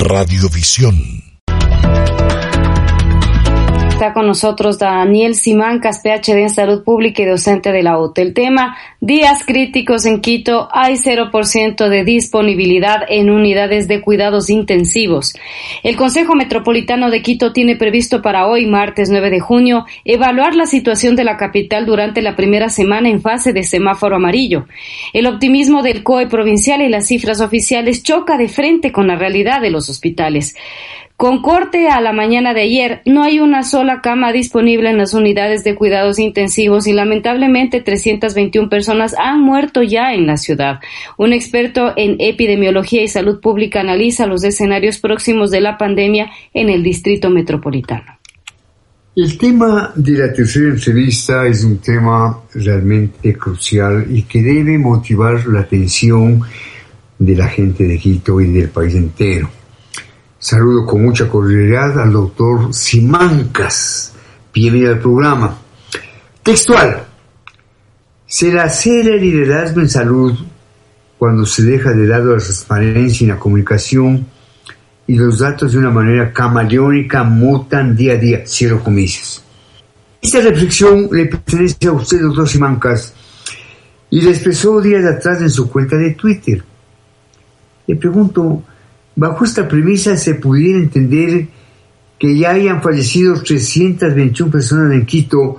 Radiovisión. Está con nosotros Daniel Simancas, PhD en Salud Pública y docente de la OTE. El tema, días críticos en Quito, hay 0% de disponibilidad en unidades de cuidados intensivos. El Consejo Metropolitano de Quito tiene previsto para hoy, martes 9 de junio, evaluar la situación de la capital durante la primera semana en fase de semáforo amarillo. El optimismo del COE provincial y las cifras oficiales choca de frente con la realidad de los hospitales. Con corte a la mañana de ayer, no hay una sola cama disponible en las unidades de cuidados intensivos y lamentablemente 321 personas han muerto ya en la ciudad. Un experto en epidemiología y salud pública analiza los escenarios próximos de la pandemia en el distrito metropolitano. El tema de la tercera entrevista es un tema realmente crucial y que debe motivar la atención de la gente de Quito y del país entero. Saludo con mucha cordialidad al doctor Simancas. Bienvenido al programa. Textual. Se la cera el liderazgo en salud cuando se deja de lado la transparencia y la comunicación y los datos de una manera camaleónica mutan día a día. Cierro comicios. Esta reflexión le pertenece a usted, doctor Simancas, y la expresó días atrás en su cuenta de Twitter. Le pregunto, Bajo esta premisa se pudiera entender que ya hayan fallecido 321 personas en Quito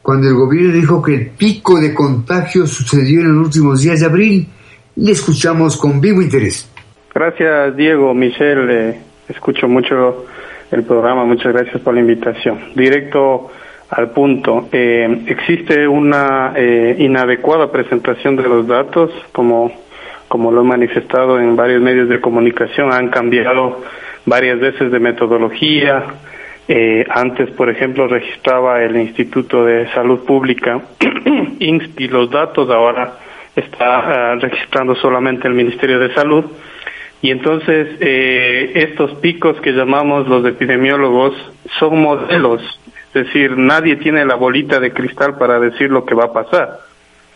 cuando el gobierno dijo que el pico de contagio sucedió en los últimos días de abril. Le escuchamos con vivo interés. Gracias, Diego, Michelle. Eh, escucho mucho el programa. Muchas gracias por la invitación. Directo al punto. Eh, existe una eh, inadecuada presentación de los datos, como como lo he manifestado en varios medios de comunicación, han cambiado varias veces de metodología. Eh, antes, por ejemplo, registraba el Instituto de Salud Pública, y los datos, ahora está ah, registrando solamente el Ministerio de Salud. Y entonces, eh, estos picos que llamamos los epidemiólogos son modelos, es decir, nadie tiene la bolita de cristal para decir lo que va a pasar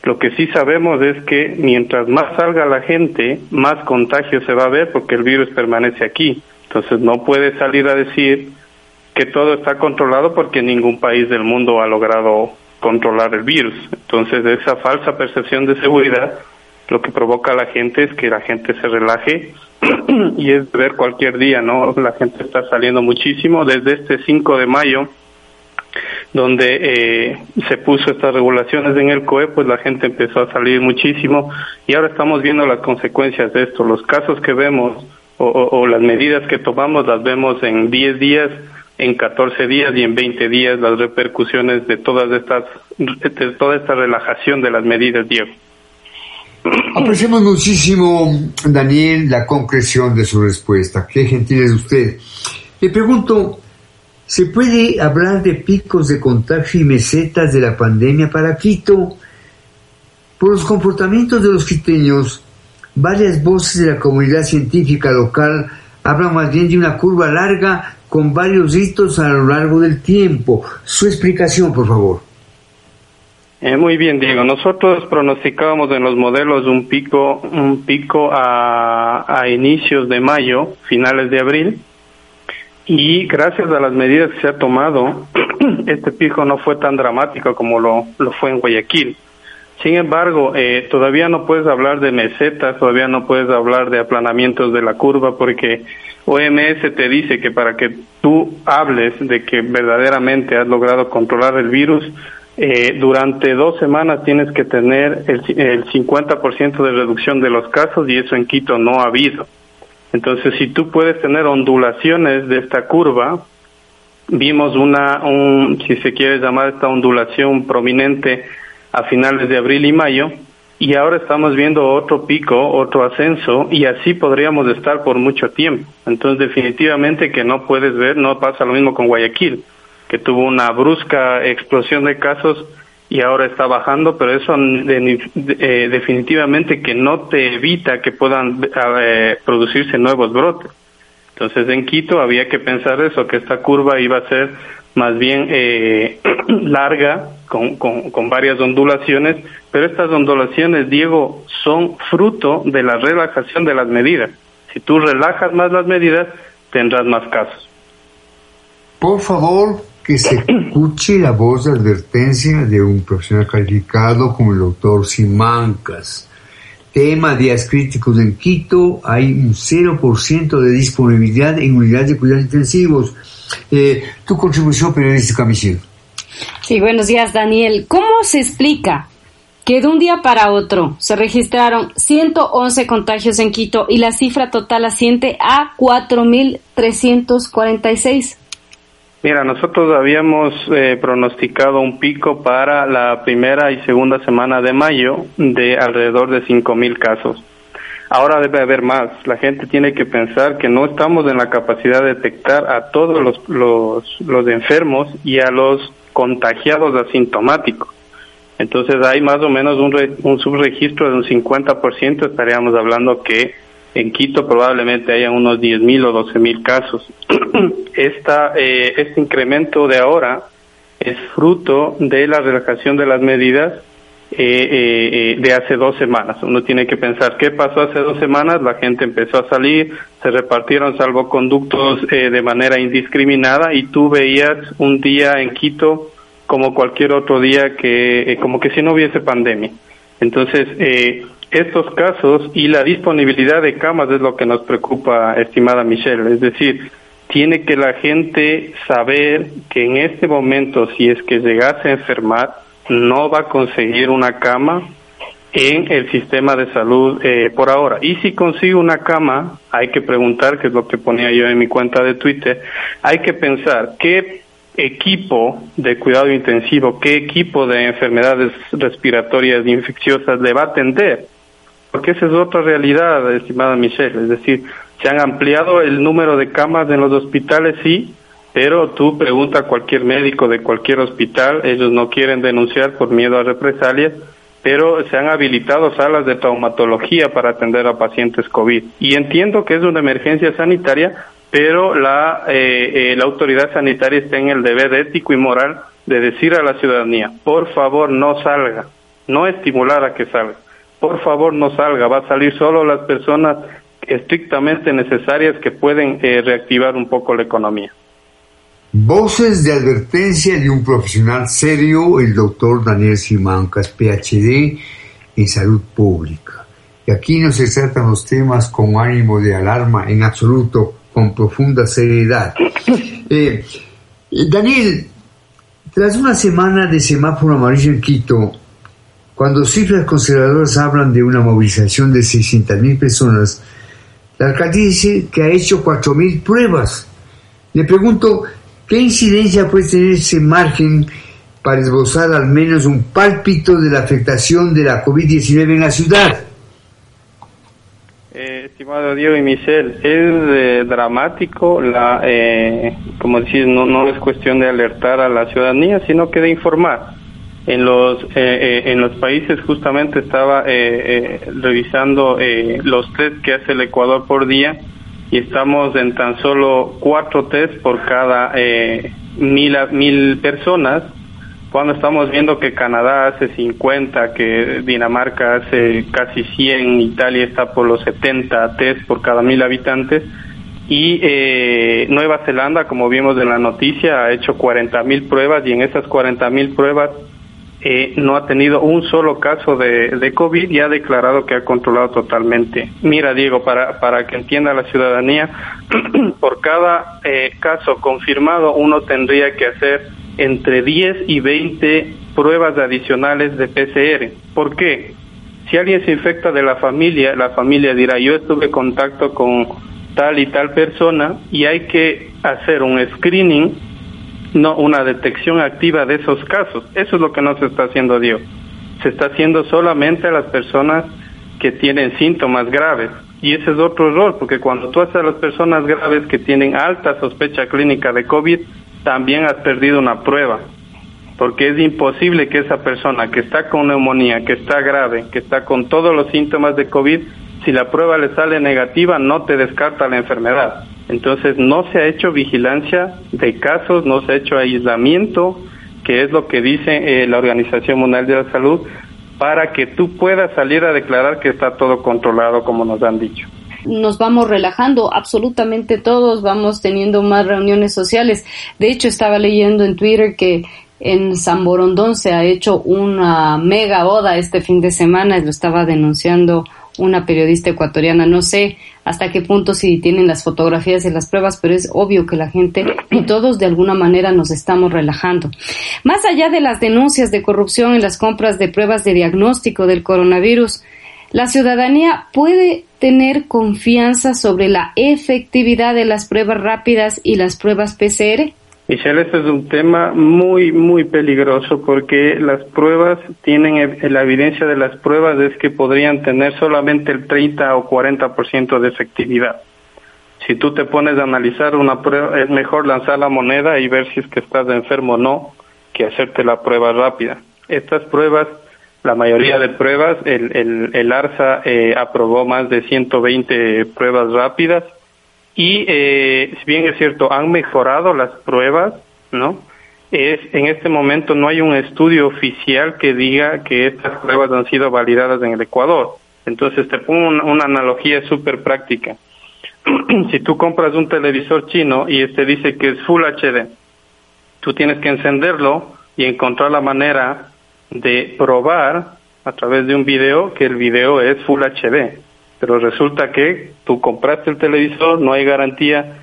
lo que sí sabemos es que mientras más salga la gente, más contagio se va a ver porque el virus permanece aquí. Entonces no puede salir a decir que todo está controlado porque ningún país del mundo ha logrado controlar el virus. Entonces esa falsa percepción de seguridad lo que provoca a la gente es que la gente se relaje y es ver cualquier día, ¿no? La gente está saliendo muchísimo. Desde este 5 de mayo donde eh, se puso estas regulaciones en el COE, pues la gente empezó a salir muchísimo y ahora estamos viendo las consecuencias de esto. Los casos que vemos o, las medidas que tomamos las vemos en 10 días, en 14 días y en 20 días las repercusiones de todas estas, de toda esta relajación de las medidas, Diego. Apreciamos muchísimo, Daniel, la concreción de su respuesta. Qué gentil es usted. Le pregunto, se puede hablar de picos de contagio y mesetas de la pandemia para Quito. Por los comportamientos de los quiteños, varias voces de la comunidad científica local hablan más bien de una curva larga con varios hitos a lo largo del tiempo. Su explicación, por favor. Eh, muy bien, Diego. Nosotros pronosticábamos en los modelos un pico, un pico a, a inicios de mayo, finales de abril, y gracias a las medidas que se ha tomado, este pico no fue tan dramático como lo, lo fue en Guayaquil. Sin embargo, eh, todavía no puedes hablar de mesetas, todavía no puedes hablar de aplanamientos de la curva, porque OMS te dice que para que tú hables de que verdaderamente has logrado controlar el virus, eh, durante dos semanas tienes que tener el, el 50% de reducción de los casos y eso en Quito no ha habido. Entonces, si tú puedes tener ondulaciones de esta curva, vimos una, un, si se quiere llamar esta ondulación prominente a finales de abril y mayo, y ahora estamos viendo otro pico, otro ascenso, y así podríamos estar por mucho tiempo. Entonces, definitivamente que no puedes ver, no pasa lo mismo con Guayaquil, que tuvo una brusca explosión de casos y ahora está bajando, pero eso eh, definitivamente que no te evita que puedan eh, producirse nuevos brotes. Entonces en Quito había que pensar eso, que esta curva iba a ser más bien eh, larga, con, con, con, varias ondulaciones, pero estas ondulaciones, Diego, son fruto de la relajación de las medidas. Si tú relajas más las medidas, tendrás más casos. Por favor, que se escuche la voz de advertencia de un profesional calificado como el doctor Simancas. Tema días críticos en Quito, hay un 0% de disponibilidad en unidades de cuidados intensivos. Eh, tu contribución periodística, Michelle. Sí, buenos días, Daniel. ¿Cómo se explica que de un día para otro se registraron 111 contagios en Quito y la cifra total asciende a 4.346? Mira, nosotros habíamos eh, pronosticado un pico para la primera y segunda semana de mayo de alrededor de 5.000 casos. Ahora debe haber más. La gente tiene que pensar que no estamos en la capacidad de detectar a todos los, los, los enfermos y a los contagiados asintomáticos. Entonces hay más o menos un, un subregistro de un 50%, estaríamos hablando que en Quito probablemente haya unos 10.000 o 12.000 casos. Esta, eh, este incremento de ahora es fruto de la relajación de las medidas eh, eh, de hace dos semanas. Uno tiene que pensar qué pasó hace dos semanas. La gente empezó a salir, se repartieron salvoconductos de manera indiscriminada y tú veías un día en Quito como cualquier otro día que como que si no hubiese pandemia. Entonces, estos casos y la disponibilidad de camas es lo que nos preocupa, estimada Michelle. Es decir, tiene que la gente saber que en este momento, si es que llegase a enfermar, no va a conseguir una cama en el sistema de salud eh, por ahora. Y si consigue una cama, hay que preguntar, que es lo que ponía yo en mi cuenta de Twitter, hay que pensar qué equipo de cuidado intensivo, qué equipo de enfermedades respiratorias infecciosas le va a atender porque esa es otra realidad, estimada Michelle, es decir, se han ampliado el número de camas en los hospitales, sí, pero tú pregunta a cualquier médico de cualquier hospital, ellos no quieren denunciar por miedo a represalias, pero se han habilitado salas de traumatología para atender a pacientes COVID. Y entiendo que es una emergencia sanitaria, pero la, eh, eh, la autoridad sanitaria está en el deber ético y moral de decir a la ciudadanía, por favor no salga, no estimular a que salga por favor no salga, va a salir solo las personas estrictamente necesarias que pueden eh, reactivar un poco la economía. Voces de advertencia de un profesional serio, el doctor Daniel Simancas, PhD en salud pública. Y aquí no se tratan los temas con ánimo de alarma, en absoluto, con profunda seriedad. Eh, Daniel, tras una semana de semáforo amarillo en Quito, cuando cifras conservadoras hablan de una movilización de 600.000 personas, la alcaldía dice que ha hecho 4.000 pruebas. Le pregunto, ¿qué incidencia puede tener ese margen para esbozar al menos un pálpito de la afectación de la COVID-19 en la ciudad? Eh, estimado Diego y Michelle, es eh, dramático, la, eh, como decís, no, no es cuestión de alertar a la ciudadanía, sino que de informar en los eh, eh, en los países justamente estaba eh, revisando los test que hace el Ecuador por día y estamos en tan solo cuatro test por cada mil mil personas cuando estamos viendo que Canadá hace 50, que Dinamarca hace casi 100, Italia está por los 70 test por cada mil habitantes y Nueva Zelanda, como vimos en la noticia, ha hecho 40 mil pruebas y en esas 40 mil pruebas eh, no ha tenido un solo caso de, COVID y ha declarado que ha controlado totalmente. Mira, Diego, para, para que entienda la ciudadanía, por cada eh, caso confirmado uno tendría que hacer entre 10 y 20 pruebas adicionales de PCR. ¿Por qué? Si alguien se infecta de la familia, la familia dirá, yo estuve en contacto con tal y tal persona y hay que hacer un screening no una detección activa de esos casos. Eso es lo que no se está haciendo, Dios. Se está haciendo solamente a las personas que tienen síntomas graves. Y ese es otro error, porque cuando tú haces a las personas graves que tienen alta sospecha clínica de COVID, también has perdido una prueba. Porque es imposible que esa persona que está con neumonía, que está grave, que está con todos los síntomas de COVID, si la prueba le sale negativa, no te descarta la enfermedad. Entonces no se ha hecho vigilancia de casos, no se ha hecho aislamiento, que es lo que dice eh, la Organización Mundial de la Salud, para que tú puedas salir a declarar que está todo controlado como nos han dicho. nos vamos relajando, absolutamente todos vamos teniendo más reuniones sociales. De hecho, estaba leyendo en Twitter que en San Borondón se ha hecho una mega boda este fin de semana, lo estaba denunciando una periodista ecuatoriana. No sé hasta qué punto si tienen las fotografías y las pruebas, pero es obvio que la gente y todos de alguna manera nos estamos relajando. Más allá de las denuncias de corrupción en las compras de pruebas de diagnóstico del coronavirus, la ciudadanía puede tener confianza sobre la efectividad de las pruebas rápidas y las pruebas PCR? Michelle, este es un tema muy, muy peligroso porque las pruebas tienen, e, la evidencia de las pruebas es que podrían tener solamente el 30 o 40% de efectividad. Si tú te pones a analizar una prueba, es mejor lanzar la moneda y ver si es que estás enfermo o no que hacerte la prueba rápida. Estas pruebas, la mayoría de pruebas, el, el, el ARSA eh, aprobó más de 120 pruebas rápidas y eh, si bien es cierto, han mejorado las pruebas, ¿no? Es, en este momento no hay un estudio oficial que diga que estas pruebas han sido validadas en el Ecuador. Entonces te pongo una, analogía súper práctica. si tú compras un televisor chino y este dice que es Full HD, tú tienes que encenderlo y encontrar la manera de probar a través de un video que el video es Full HD pero resulta que tú compraste el televisor, no hay garantía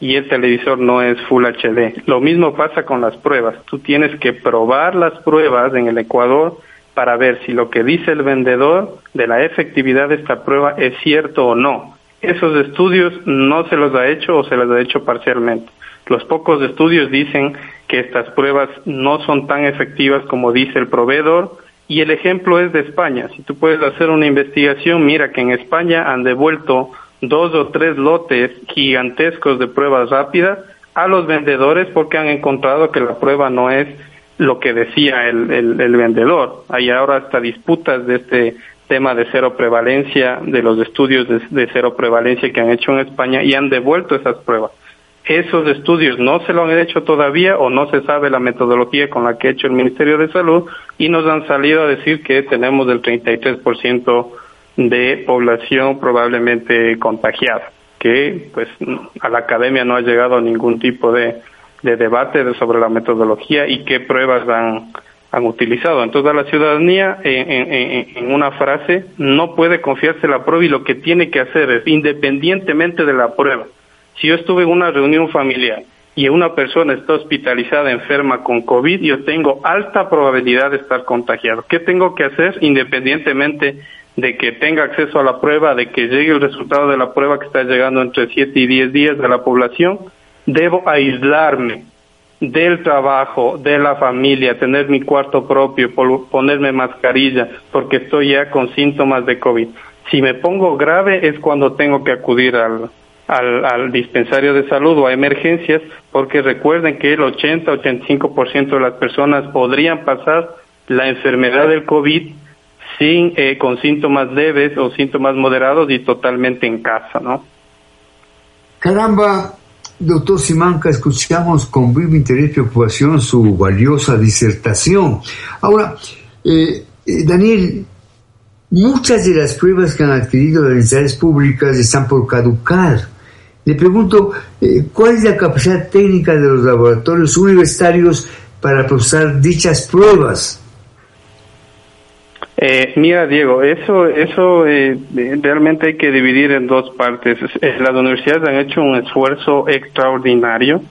y el televisor no es Full HD. Lo mismo pasa con las pruebas. Tú tienes que probar las pruebas en el Ecuador para ver si lo que dice el vendedor de la efectividad de esta prueba es cierto o no. Esos estudios no se los ha hecho o se los ha hecho parcialmente. Los pocos estudios dicen que estas pruebas no son tan efectivas como dice el proveedor y el ejemplo es de España. Si tú puedes hacer una investigación, mira que en España han devuelto dos o tres lotes gigantescos de pruebas rápidas a los vendedores porque han encontrado que la prueba no es lo que decía el, el, vendedor. Hay ahora hasta disputas de este tema de cero prevalencia, de los estudios de cero prevalencia que han hecho en España y han devuelto esas pruebas esos estudios no se lo han hecho todavía o no se sabe la metodología con la que ha hecho el Ministerio de Salud y nos han salido a decir que tenemos el 33% de población probablemente contagiada, que pues a la academia no ha llegado ningún tipo de, debate sobre la metodología y qué pruebas han, han utilizado. Entonces a la ciudadanía, en, una frase, no puede confiarse la prueba y lo que tiene que hacer es, independientemente de la prueba, si yo estuve en una reunión familiar y una persona está hospitalizada enferma con COVID, yo tengo alta probabilidad de estar contagiado. ¿Qué tengo que hacer independientemente de que tenga acceso a la prueba, de que llegue el resultado de la prueba que está llegando entre 7 y 10 días de la población? Debo aislarme del trabajo, de la familia, tener mi cuarto propio, ponerme mascarilla, porque estoy ya con síntomas de COVID. Si me pongo grave es cuando tengo que acudir al, al, dispensario de salud o a emergencias, porque recuerden que el 80-85% de las personas podrían pasar la enfermedad del COVID sin eh, con síntomas leves o síntomas moderados y totalmente en casa, ¿no? Caramba, doctor Simanca, escuchamos con vivo interés y preocupación su valiosa disertación. Ahora, eh, eh, Daniel, muchas de las pruebas que han adquirido las entidades públicas están por caducar. Le pregunto, eh, ¿cuál es la capacidad técnica de los laboratorios universitarios para procesar dichas pruebas? Eh, mira, Diego, eso, eso eh, realmente hay que dividir en dos partes. Las universidades han hecho un esfuerzo extraordinario,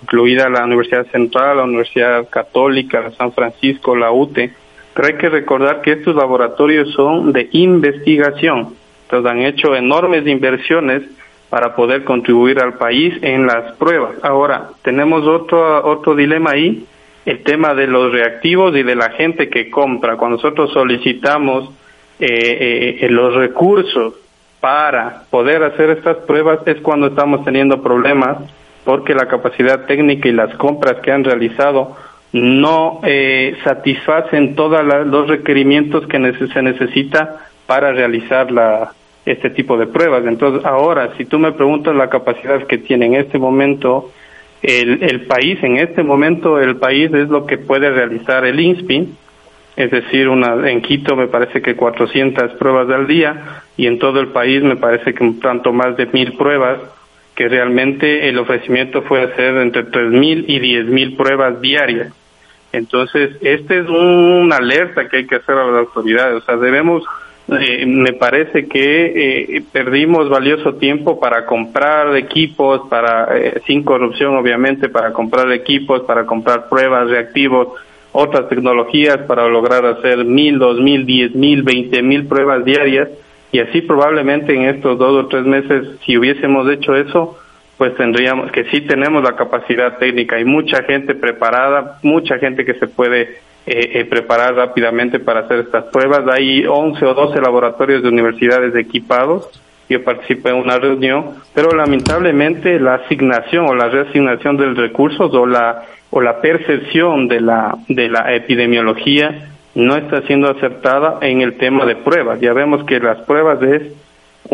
incluida la Universidad Central, la Universidad Católica, la San Francisco, la UTE, pero hay que recordar que estos laboratorios son de investigación, entonces han hecho enormes inversiones para poder contribuir al país en las pruebas. Ahora, tenemos otro, otro dilema ahí, el tema de los reactivos y de la gente que compra. Cuando nosotros solicitamos eh, eh, los recursos para poder hacer estas pruebas es cuando estamos teniendo problemas porque la capacidad técnica y las compras que han realizado no eh, satisfacen todos los requerimientos que se necesita para realizar la, este tipo de pruebas. Entonces, ahora, si tú me preguntas la capacidad que tiene en este momento el, el país, en este momento el país es lo que puede realizar el INSPI, es decir, una, en Quito me parece que 400 pruebas al día, y en todo el país me parece que un tanto más de mil pruebas, que realmente el ofrecimiento fue hacer entre tres mil y diez mil pruebas diarias. Entonces, este es una alerta que hay que hacer a las autoridades. O sea, debemos, eh, me parece que eh, perdimos valioso tiempo para comprar equipos, para, eh, sin corrupción obviamente, para comprar equipos, para comprar pruebas, reactivos, otras tecnologías para lograr hacer mil, dos mil, diez mil, veinte mil pruebas diarias. Y así probablemente en estos dos o tres meses, si hubiésemos hecho eso, pues tendríamos que sí tenemos la capacidad técnica. Hay mucha gente preparada, mucha gente que se puede eh, eh, preparar rápidamente para hacer estas pruebas. Hay 11 o 12 laboratorios de universidades equipados. Yo participé en una reunión, pero lamentablemente la asignación o la reasignación del recursos o la o la percepción de la de la epidemiología no está siendo acertada en el tema de pruebas. Ya vemos que las pruebas es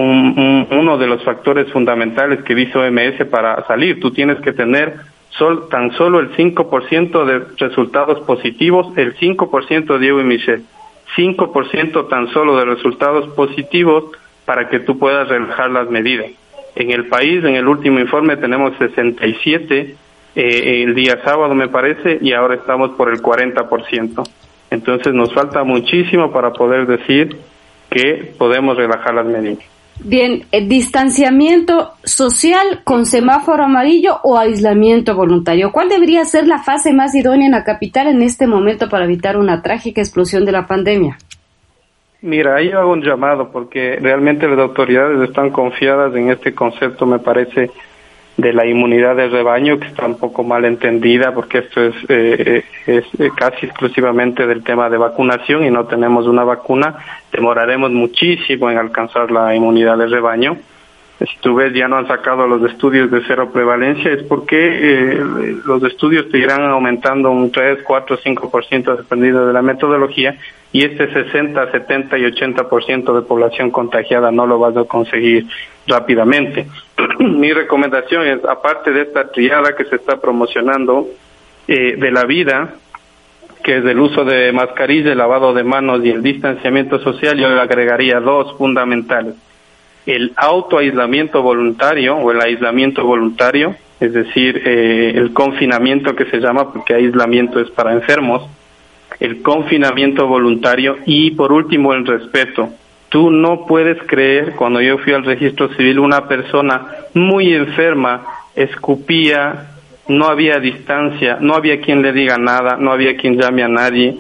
un, uno de los factores fundamentales que dice OMS para salir. Tú tienes que tener sol, tan solo el 5% de resultados positivos, el 5% Diego y Michelle, 5% tan solo de resultados positivos para que tú puedas relajar las medidas. En el país, en el último informe, tenemos 67 eh, el día sábado, me parece, y ahora estamos por el 40%. Entonces nos falta muchísimo para poder decir que podemos relajar las medidas. Bien, eh, distanciamiento social con semáforo amarillo o aislamiento voluntario. ¿Cuál debería ser la fase más idónea en la capital en este momento para evitar una trágica explosión de la pandemia? Mira, ahí hago un llamado porque realmente las autoridades están confiadas en este concepto, me parece de la inmunidad de rebaño, que está un poco mal entendida, porque esto es, eh, es eh, casi exclusivamente del tema de vacunación y no tenemos una vacuna, demoraremos muchísimo en alcanzar la inmunidad de rebaño. Si tú ves, ya no han sacado los estudios de cero prevalencia, es porque eh, los estudios te irán aumentando un 3, 4, 5% dependiendo de la metodología y este 60, 70 y 80% de población contagiada no lo vas a conseguir rápidamente. Mi recomendación es, aparte de esta triada que se está promocionando eh, de la vida, que es el uso de mascarilla, el lavado de manos y el distanciamiento social, yo le agregaría dos fundamentales. El autoaislamiento voluntario o el aislamiento voluntario, es decir, eh, el confinamiento que se llama, porque aislamiento es para enfermos, el confinamiento voluntario y por último el respeto. Tú no puedes creer, cuando yo fui al registro civil, una persona muy enferma escupía, no había distancia, no había quien le diga nada, no había quien llame a nadie.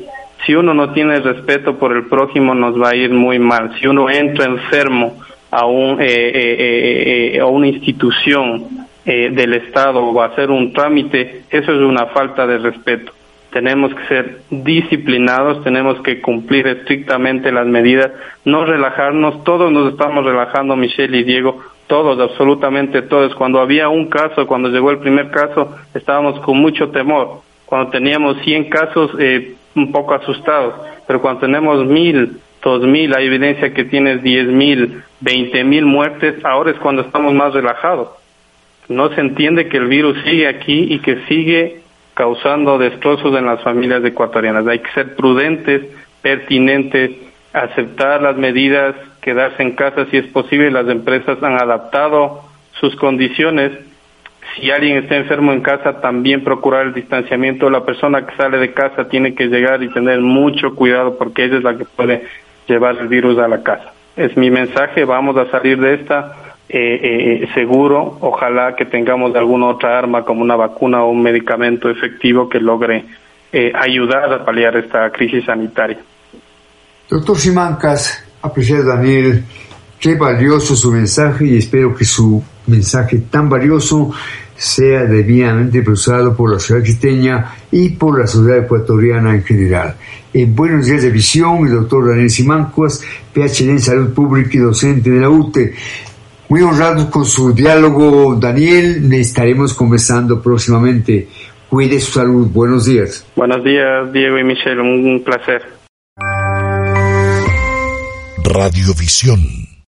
Si uno no tiene respeto por el prójimo nos va a ir muy mal. Si uno entra enfermo a, un, eh, eh, eh, a una institución del Estado o a hacer un trámite, eso es una falta de respeto tenemos que ser disciplinados, tenemos que cumplir estrictamente las medidas, no relajarnos, todos nos estamos relajando, Michelle y Diego, todos, absolutamente todos. Cuando había un caso, cuando llegó el primer caso, estábamos con mucho temor. Cuando teníamos 100 casos, eh, un poco asustados, pero cuando tenemos mil, dos mil, hay evidencia que tienes diez mil, veinte mil muertes, ahora es cuando estamos más relajados. No se entiende que el virus sigue aquí y que sigue causando destrozos en las familias ecuatorianas. Hay que ser prudentes, pertinentes, aceptar las medidas, quedarse en casa si es posible. Las empresas han adaptado sus condiciones. Si alguien está enfermo en casa, también procurar el distanciamiento. La persona que sale de casa tiene que llegar y tener mucho cuidado porque ella es la que puede llevar el virus a la casa. Es mi mensaje, vamos a salir de esta eh, eh, seguro. Ojalá que tengamos alguna otra arma como una vacuna o un medicamento efectivo que logre eh, ayudar a paliar esta crisis sanitaria. Doctor Simancas, apreciado Daniel, qué valioso su mensaje y espero que su mensaje tan valioso sea debidamente procesado por la ciudad quiteña y por la sociedad ecuatoriana en general. En Buenos Días de Visión, el doctor Daniel Simancas, PhD en Salud Pública y docente de la UTE. Muy honrados con su diálogo, Daniel. Estaremos conversando próximamente. Cuide su salud. Buenos días. Buenos días, Diego y Michelle. Un placer. Radiovisión